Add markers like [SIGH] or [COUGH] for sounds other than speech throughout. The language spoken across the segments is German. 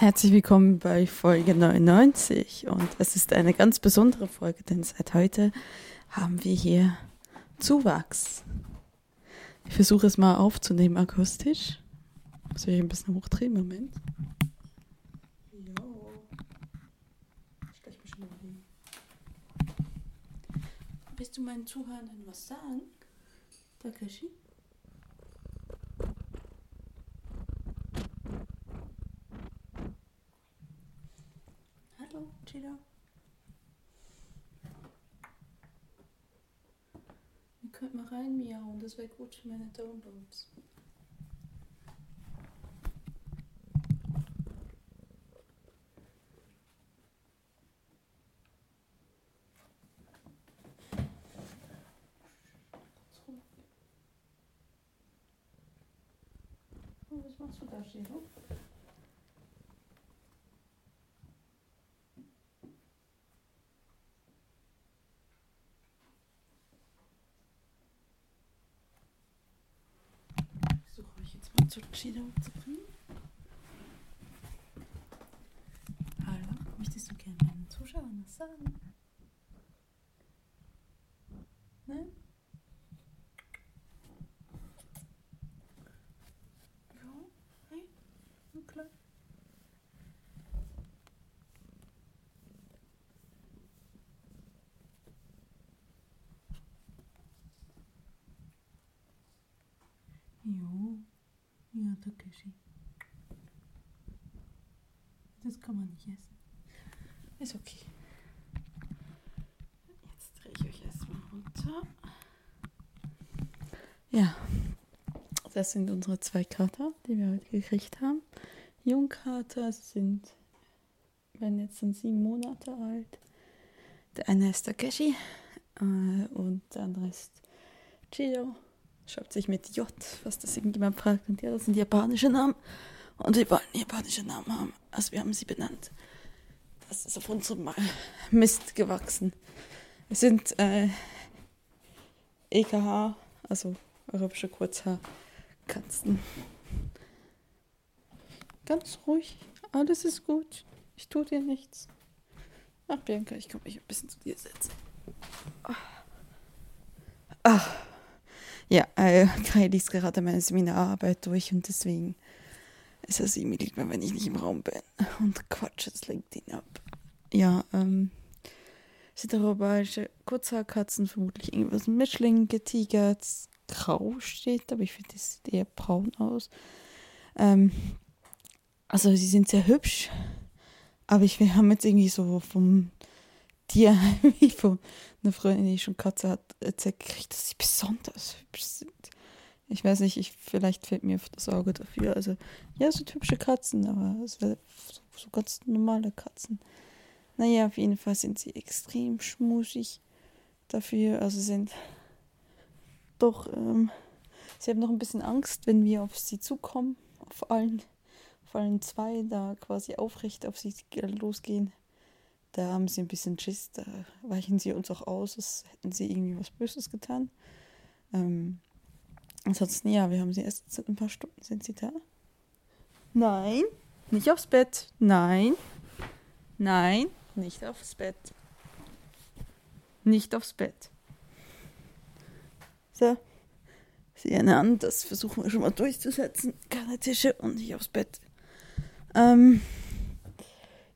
Herzlich willkommen bei Folge 99 und es ist eine ganz besondere Folge, denn seit heute haben wir hier Zuwachs. Ich versuche es mal aufzunehmen akustisch. Muss ich ein bisschen hochdrehen, Moment. Willst du meinen Zuhörern was sagen? Takashi? Hallo, Chida. Ihr könnt mal rein miauen, das wäre gut für meine Downloads. Oh, was machst du da, Chiro? Ich suche Chida zu bringen. Hallo, möchtest du gerne meinen Zuschauern was sagen? Nein? Ja, hey, na klar. Jo, Takeshi. Das kann man nicht essen. Ist okay. Jetzt drehe ich euch erstmal runter. Ja, das sind unsere zwei Kater, die wir heute gekriegt haben. Jungkater sind, werden jetzt sind sieben Monate alt. Der eine ist Takeshi äh, und der andere ist Chido. Schreibt sich mit J, was das irgendjemand fragt. Und ja, das sind japanische Namen. Und wir wollten japanische Namen haben. Also wir haben sie benannt. Das ist auf unserem Mist gewachsen. Es sind äh, EKH, also europäische Kurzhaarkatzen. Ganz ruhig, alles ist gut. Ich tue dir nichts. Ach, Bianca, ich kann mich ein bisschen zu dir setzen. Ach. Ja, äh, [LAUGHS] Kai liest gerade meine Seminararbeit durch und deswegen ist es ihm lieber, wenn ich nicht im Raum bin. [LAUGHS] Und Quatsch, lenkt ihn ab. Ja, ähm, sind europäische Kurzhaarkatzen, vermutlich irgendwas mit Mischling getigert. Grau steht, aber ich finde, das sieht eher braun aus. Ähm, also, sie sind sehr hübsch, aber ich wir haben jetzt irgendwie so vom Tierheim, [LAUGHS] wie von einer Freundin, die schon Katze hat, erzählt dass sie besonders hübsch sind. Ich weiß nicht, ich, vielleicht fällt mir das Auge dafür. Also, ja, sind hübsche Katzen, aber so, so ganz normale Katzen. Naja, auf jeden Fall sind sie extrem schmusig dafür. Also sind doch, ähm, sie haben noch ein bisschen Angst, wenn wir auf sie zukommen, auf allen, auf allen zwei da quasi aufrecht auf sie losgehen. Da haben sie ein bisschen Schiss, da weichen sie uns auch aus, als hätten sie irgendwie was Böses getan. Ähm, ansonsten, ja, wir haben sie erst seit ein paar Stunden. Sind sie da? Nein, nicht aufs Bett. Nein, nein, nicht aufs Bett. Nicht aufs Bett. So, sehen an, das versuchen wir schon mal durchzusetzen. Keine Tische und nicht aufs Bett. Ähm,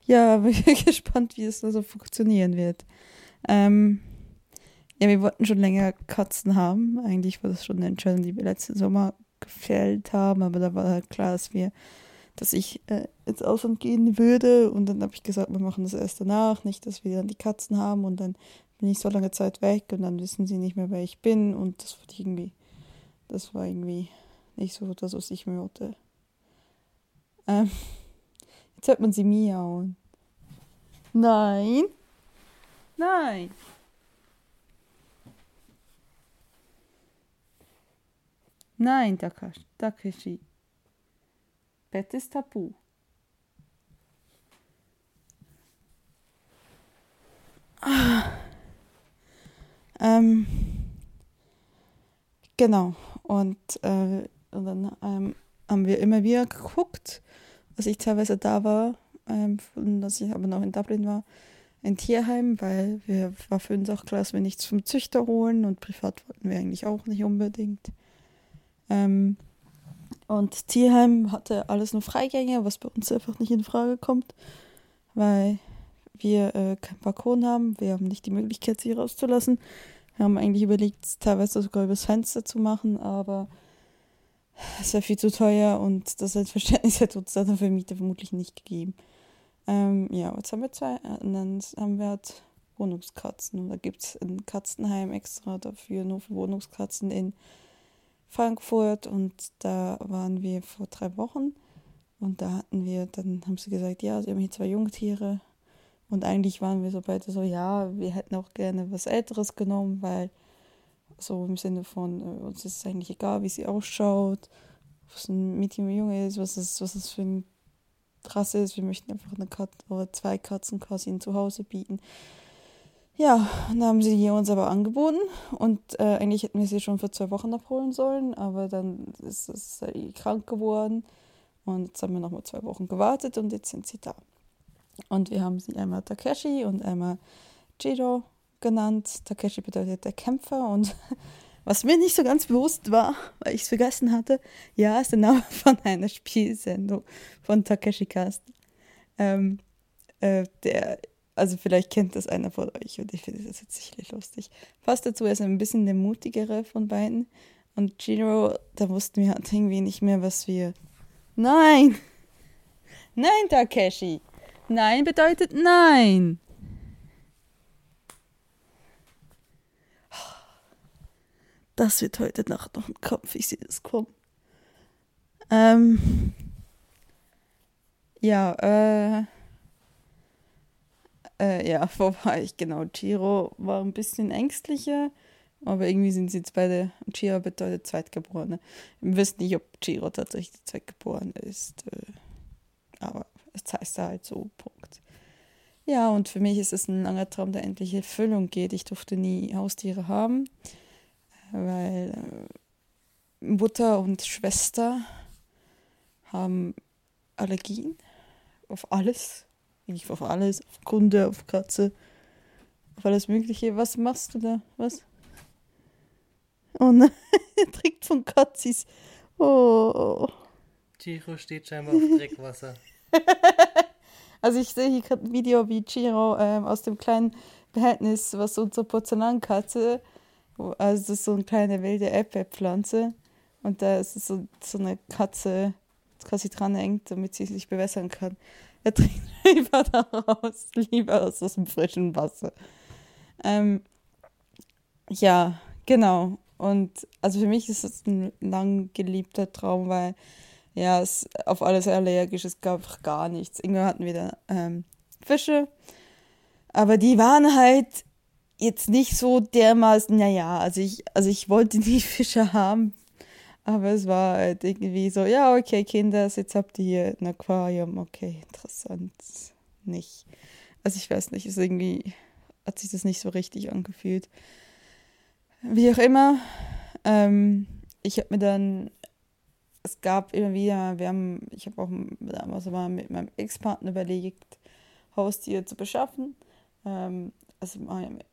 ja, [LAUGHS] bin gespannt, wie es also funktionieren wird. Ähm, ja, wir wollten schon länger Katzen haben. Eigentlich war das schon eine Entscheidung, die wir letzten Sommer gefällt haben, aber da war halt klar, dass wir, dass ich äh, ins Ausland gehen würde und dann habe ich gesagt, wir machen das erst danach, nicht, dass wir dann die Katzen haben und dann bin ich so lange Zeit weg und dann wissen sie nicht mehr, wer ich bin und das war irgendwie, das war irgendwie nicht so das, was ich mir wollte. Ähm, jetzt hört man sie miauen. Nein. Nein. Nein, Takashi. Takeshi. Bett ist tabu. Ah. Ähm, genau. Und, äh, und dann ähm, haben wir immer wieder geguckt als ich teilweise da war, ähm, und als ich aber noch in Dublin war, ein Tierheim, weil wir war für uns auch klar, dass wir nichts vom Züchter holen und privat wollten wir eigentlich auch nicht unbedingt. Ähm, und Tierheim hatte alles nur Freigänge, was bei uns einfach nicht in Frage kommt, weil wir äh, keinen Balkon haben. Wir haben nicht die Möglichkeit, sie rauszulassen. Wir haben eigentlich überlegt, teilweise sogar übers Fenster zu machen, aber es wäre viel zu teuer und das Selbstverständnis [LAUGHS] hätte uns dann für Mieter vermutlich nicht gegeben. Ähm, ja, jetzt haben wir zwei. Und dann haben wir halt Wohnungskatzen. Und da gibt es ein Katzenheim extra dafür, nur für Wohnungskatzen in Frankfurt. Und da waren wir vor drei Wochen. Und da hatten wir, dann haben sie gesagt, ja, sie haben hier zwei Jungtiere. Und eigentlich waren wir so beide so, ja, wir hätten auch gerne was Älteres genommen, weil so im Sinne von, äh, uns ist es eigentlich egal, wie sie ausschaut, was ein Mädchen oder Junge ist, was es, was es für ein Rasse ist. Wir möchten einfach eine Katze oder zwei Katzen quasi in Zuhause bieten. Ja, dann haben sie die uns aber angeboten und äh, eigentlich hätten wir sie schon vor zwei Wochen abholen sollen, aber dann ist äh, krank geworden und jetzt haben wir nochmal zwei Wochen gewartet und jetzt sind sie da. Und wir haben sie einmal Takeshi und einmal Jiro genannt. Takeshi bedeutet der Kämpfer und [LAUGHS] was mir nicht so ganz bewusst war, weil ich es vergessen hatte, ja, ist der Name [LAUGHS] von einer Spielsendung von Takeshi Cast. Ähm, äh, der, also vielleicht kennt das einer von euch und ich finde das jetzt sicherlich lustig. Passt dazu, er ist ein bisschen der mutigere von beiden. Und Jiro, da wussten wir halt irgendwie nicht mehr, was wir. Nein! [LAUGHS] Nein, Takeshi! Nein bedeutet nein! Das wird heute Nacht noch ein Kampf, ich sehe das kommen. Ähm, ja, äh, äh, ja, [LAUGHS] vorbei, ich genau. Chiro war ein bisschen ängstlicher, aber irgendwie sind sie jetzt beide. Chiro bedeutet Zweitgeborene. Wir wissen nicht, ob Chiro tatsächlich Zweitgeborene ist, äh, aber es heißt halt so, Punkt. Ja, und für mich ist es ein langer Traum, der endlich Erfüllung geht. Ich durfte nie Haustiere haben weil äh, Mutter und Schwester haben Allergien auf alles. Nicht auf alles, auf Kunde, auf Katze, auf alles Mögliche. Was machst du da? Was? Oh nein, [LAUGHS] er trinkt von Katzis. Oh. Chiro steht scheinbar auf Dreckwasser. [LAUGHS] also ich sehe hier gerade ein Video, wie Chiro ähm, aus dem kleinen Behältnis, was unsere Porzellankatze also das ist so eine kleine wilde Erdbeerpflanze und da ist so, so eine Katze quasi dran hängt, damit sie sich bewässern kann. Er trinkt [LAUGHS] lieber daraus, lieber aus, aus dem frischen Wasser. Ähm, ja, genau. Und also für mich ist es ein lang geliebter Traum, weil ja, es auf alles allergisch, es gab gar nichts. Irgendwann hatten wir da ähm, Fische, aber die waren halt jetzt nicht so dermaßen, naja, also ich, also ich wollte [LAUGHS] nie Fische haben, aber es war halt irgendwie so, ja, okay, Kinder, jetzt habt ihr hier ein Aquarium, okay, interessant. Nicht. Also ich weiß nicht, ist irgendwie, hat sich das nicht so richtig angefühlt. Wie auch immer, ähm, ich habe mir dann, es gab immer wieder, wir haben, ich habe auch damals mal mit meinem Ex-Partner überlegt, Haustiere zu beschaffen. Ähm, also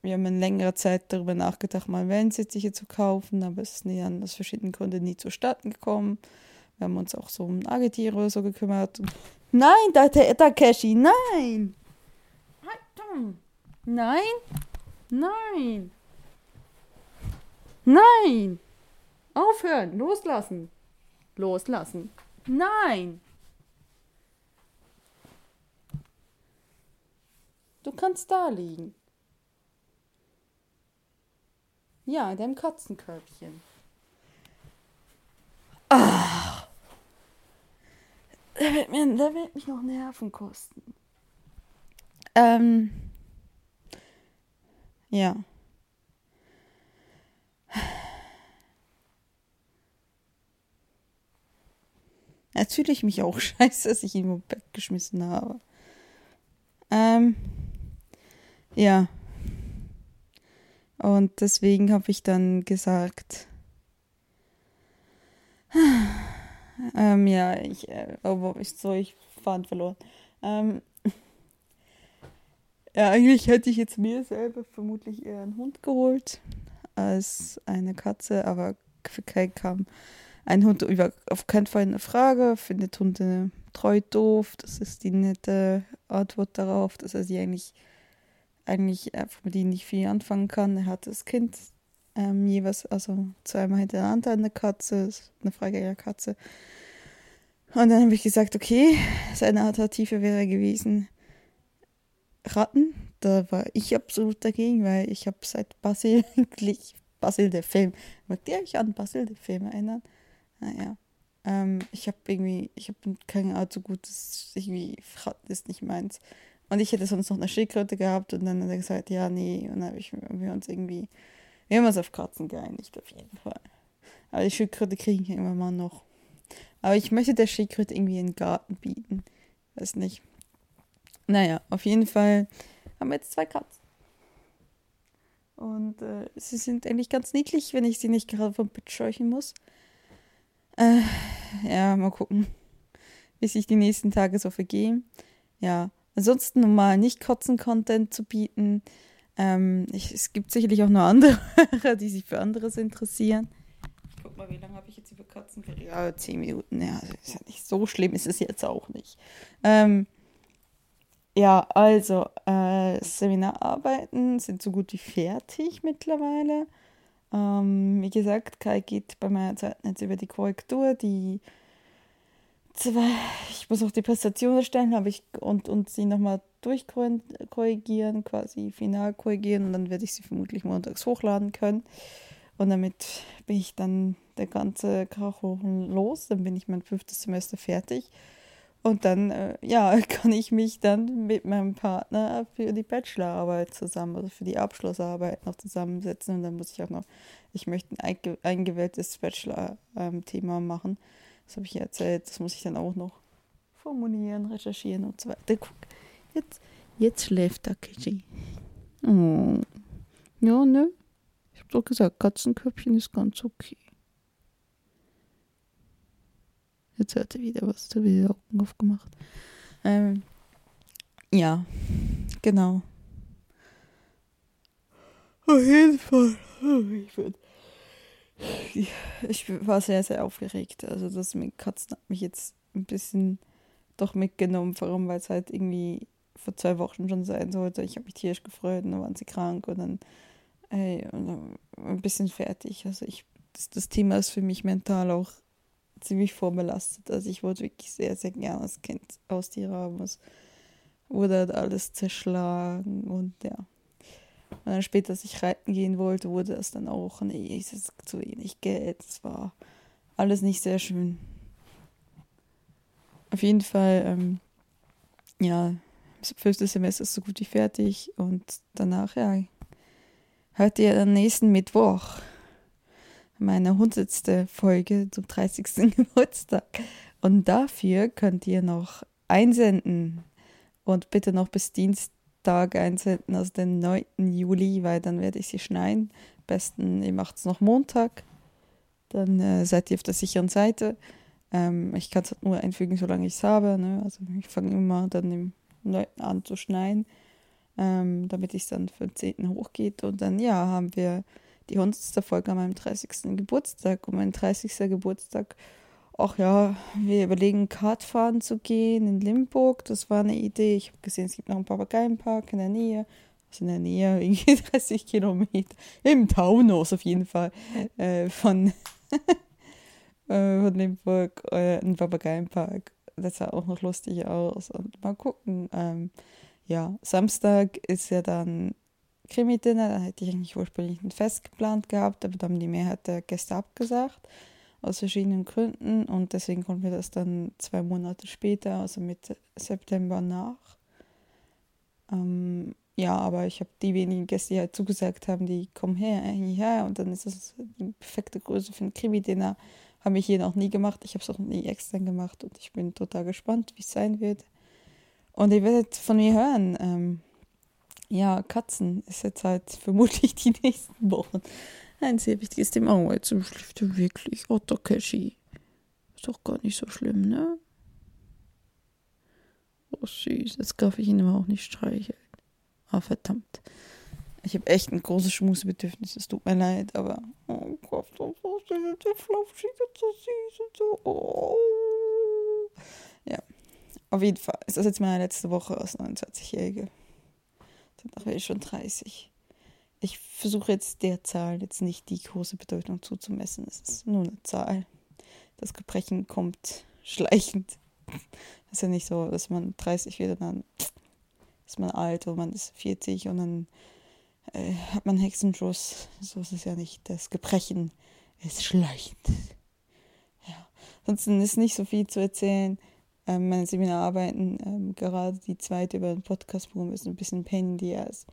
wir haben in längerer Zeit darüber nachgedacht, mal Wellensittiche zu kaufen, aber es ist nie an aus verschiedenen Gründen nie zustande gekommen. Wir haben uns auch so um Nagetiere oder so gekümmert. Nein, da, Takeshi, nein! Nein! Nein! Nein! Aufhören! Loslassen! Loslassen! Nein! Du kannst da liegen. Ja, in deinem Katzenkörbchen. Ah. Der wird, mir, der wird mich noch Nerven kosten. Ähm. Ja. Jetzt fühle ich mich auch [LAUGHS] scheiße, dass ich ihn im Bett geschmissen habe. Ähm. Ja. Und deswegen habe ich dann gesagt, [SIGHS] ähm, ja, ich, äh, aber ich, so, ich Faden verloren. Ähm, [LAUGHS] ja, eigentlich hätte ich jetzt mir selber vermutlich eher einen Hund geholt als eine Katze, aber für Kai kam ein Hund über auf keinen Fall eine Frage, findet Hunde treu doof, das ist die nette Antwort darauf, dass er sie eigentlich, eigentlich einfach mit ihnen nicht viel anfangen kann. Er hat das Kind ähm, jeweils, also zweimal hintereinander eine Katze, eine freigängige Katze. Und dann habe ich gesagt, okay, seine Alternative wäre gewesen Ratten. Da war ich absolut dagegen, weil ich habe seit Basil [LAUGHS] eigentlich, Basil der Film, mag der euch an Basil der Film erinnern? Naja. Ähm, ich habe irgendwie, ich habe keine Art so gutes, irgendwie, Ratten ist nicht meins. Und ich hätte sonst noch eine Schildkröte gehabt und dann hat er gesagt, ja, nee. Und dann habe ich wir uns irgendwie, wir haben uns auf Katzen geeinigt, auf jeden Fall. Aber die Schildkröte kriegen ja immer mal noch. Aber ich möchte der Schildkröte irgendwie einen Garten bieten. Weiß nicht. Naja, auf jeden Fall haben wir jetzt zwei Katzen. Und äh, sie sind eigentlich ganz niedlich, wenn ich sie nicht gerade vom Bett scheuchen muss. Äh, ja, mal gucken, wie sich die nächsten Tage so vergehen. Ja, ansonsten normal nicht Kotzen-Content zu bieten. Ähm, ich, es gibt sicherlich auch noch andere, [LAUGHS] die sich für anderes interessieren. Ich guck mal, wie lange habe ich jetzt über Katzen geredet? Ja, zehn Minuten. Ja, ist ja nicht so schlimm, ist es jetzt auch nicht. Ähm, ja, also, äh, Seminararbeiten sind so gut wie fertig mittlerweile. Ähm, wie gesagt, Kai geht bei meiner Zeit jetzt über die Korrektur, die zwei, ich muss auch die Präsentation erstellen, habe ich und, und sie nochmal durchkorrigieren, quasi final korrigieren und dann werde ich sie vermutlich montags hochladen können. Und damit bin ich dann der ganze Krachen los, dann bin ich mein fünftes Semester fertig. Und dann, äh, ja, [LAUGHS] kann ich mich dann mit meinem Partner für die Bachelorarbeit zusammen, also für die Abschlussarbeit noch zusammensetzen. Und dann muss ich auch noch, ich möchte ein eingewähltes Bachelor-Thema ähm, machen. Das habe ich ja erzählt. Das muss ich dann auch noch formulieren, recherchieren und so weiter. Guck, jetzt, jetzt schläft Takeshi. Oh. Ja, ne? Ich habe doch gesagt, Katzenköpfchen ist ganz okay. Jetzt hat er wieder was, da wieder Augen aufgemacht. Ähm, ja, genau. Auf jeden Fall. Ich, bin, ich war sehr, sehr aufgeregt. Also das mit Katzen hat mich jetzt ein bisschen doch mitgenommen. Warum? Weil es halt irgendwie vor zwei Wochen schon sein sollte. Ich habe mich tierisch gefreut und dann waren sie krank und dann, ey, und ein bisschen fertig. Also ich, das, das Thema ist für mich mental auch ziemlich vorbelastet. Also ich wollte wirklich sehr, sehr gerne das Kind aus dir haben. Es wurde halt alles zerschlagen und ja. Und dann später, als ich reiten gehen wollte, wurde es dann auch, nee, es ist zu wenig Geld. Es war alles nicht sehr schön. Auf jeden Fall, ähm, ja, das fünfte Semester ist so gut wie fertig und danach, ja, hört ihr am nächsten Mittwoch meine 100. Folge zum 30. [LAUGHS] Geburtstag. Und dafür könnt ihr noch einsenden und bitte noch bis Dienstag einsenden, also den 9. Juli, weil dann werde ich sie schneiden. Am besten, ihr macht es noch Montag, dann äh, seid ihr auf der sicheren Seite. Ähm, ich kann es halt nur einfügen, solange ich es habe. Ne? Also ich fange immer dann im 9. an zu schneiden, ähm, damit es dann für den 10. hochgeht. Und dann, ja, haben wir die 100. Folge an meinem 30. Geburtstag. Und mein 30. Geburtstag, ach ja, wir überlegen, Kart fahren zu gehen in Limburg. Das war eine Idee. Ich habe gesehen, es gibt noch einen Papageienpark in der Nähe. Also in der Nähe, [LAUGHS] irgendwie 30 Kilometer. Im Taunus auf jeden Fall. Äh, von, [LAUGHS] äh, von Limburg, äh, ein Papageienpark. Das sah auch noch lustig aus. Und mal gucken. Ähm, ja, Samstag ist ja dann Krimi-Dinner. Da hätte ich eigentlich ursprünglich ein Fest geplant gehabt, aber dann haben die Mehrheit der Gäste abgesagt. Aus verschiedenen Gründen. Und deswegen konnten wir das dann zwei Monate später, also Mitte September nach. Ähm, ja, aber ich habe die wenigen Gäste, die halt zugesagt haben, die kommen her, hierher. Und dann ist das die perfekte Größe für ein Krimi-Dinner. Habe ich hier noch nie gemacht. Ich habe es auch nie extern gemacht. Und ich bin total gespannt, wie es sein wird. Und ihr werdet von mir hören. Ähm, ja, Katzen ist jetzt halt vermutlich die [LAUGHS] nächsten Wochen ein sehr wichtiges Thema. Oh, jetzt schläft er wirklich. Oh, Takeshi. Ist doch gar nicht so schlimm, ne? süß. Jetzt darf ich ihn aber auch nicht streicheln. Ah, verdammt. Ich habe echt ein großes Schmusebedürfnis. Es tut mir leid, aber. Oh Gott, das ist der so süß und so. Oh. Ja. Auf jeden Fall ist das jetzt meine letzte Woche als 29-Jährige. Danach wäre ich schon 30. Ich versuche jetzt der Zahl jetzt nicht die große Bedeutung zuzumessen. Es ist nur eine Zahl. Das Gebrechen kommt schleichend. Es ist ja nicht so, dass man 30 wird und dann ist man alt und man ist 40 und dann äh, hat man Hexenschuss. So ist es ja nicht. Das Gebrechen ist schleichend. Ja. Ansonsten ist nicht so viel zu erzählen. Ähm, meine Seminararbeiten, ähm, gerade die zweite über den Podcast-Boom, ist ein bisschen Pain in the Ass.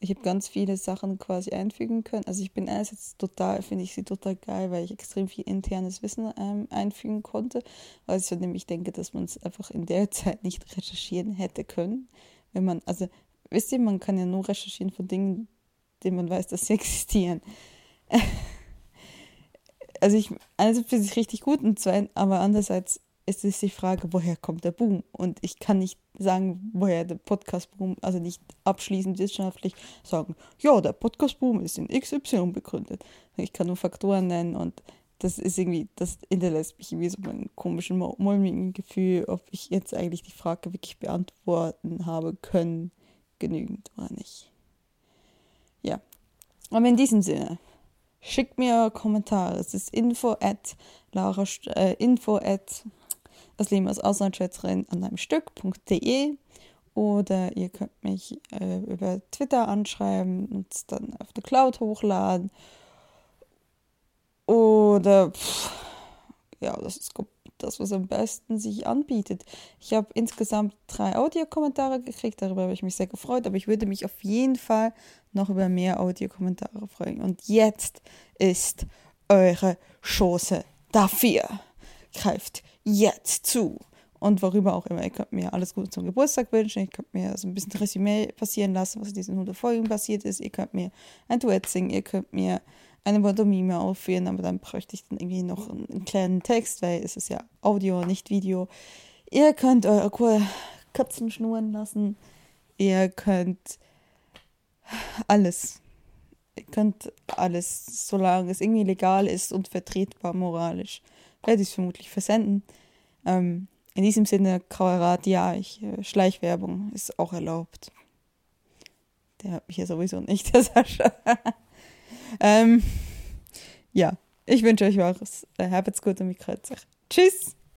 Ich habe ganz viele Sachen quasi einfügen können. Also ich bin einerseits total, finde ich sie total geil, weil ich extrem viel internes Wissen ähm, einfügen konnte. Weil ich nämlich denke, dass man es einfach in der Zeit nicht recherchieren hätte können. Wenn man, also wisst ihr, man kann ja nur recherchieren von Dingen, denen man weiß, dass sie [LAUGHS] existieren. also ich, einerseits finde ich richtig gut und zweitens, aber andererseits ist es die Frage, woher kommt der Boom? Und ich kann nicht sagen, woher der Podcast-Boom, also nicht abschließend wissenschaftlich sagen, ja, der Podcast-Boom ist in XY begründet. Ich kann nur Faktoren nennen und das ist irgendwie, das hinterlässt mich irgendwie so ein komischen, mulmigen Gefühl, ob ich jetzt eigentlich die Frage wirklich beantworten habe können, genügend oder nicht. Ja, aber in diesem Sinne, schickt mir Kommentare. Es ist info at Laura, äh, info at das Leben als Auslandschwätzerin an einem Stück.de oder ihr könnt mich äh, über Twitter anschreiben und dann auf der Cloud hochladen. Oder pff, ja, das ist das, was am besten sich anbietet. Ich habe insgesamt drei Audiokommentare gekriegt, darüber habe ich mich sehr gefreut, aber ich würde mich auf jeden Fall noch über mehr Audiokommentare freuen. Und jetzt ist eure Chance dafür. Greift jetzt zu. Und worüber auch immer. Ihr könnt mir alles Gute zum Geburtstag wünschen. Ihr könnt mir so ein bisschen Resümee passieren lassen, was in diesen 100 Folgen passiert ist. Ihr könnt mir ein Duett singen. Ihr könnt mir eine Pantomime aufführen. Aber dann bräuchte ich dann irgendwie noch einen, einen kleinen Text, weil es ist ja Audio, nicht Video. Ihr könnt eure Katzen schnurren lassen. Ihr könnt alles. Ihr könnt alles, solange es irgendwie legal ist und vertretbar moralisch werde ich es vermutlich versenden. Ähm, in diesem Sinne, Kauerat, ja, ich, äh, Schleichwerbung ist auch erlaubt. Der hat mich ja sowieso nicht, [LAUGHS] der Sascha. ähm, ja, ich wünsche euch was. Habt's gut und mich Tschüss!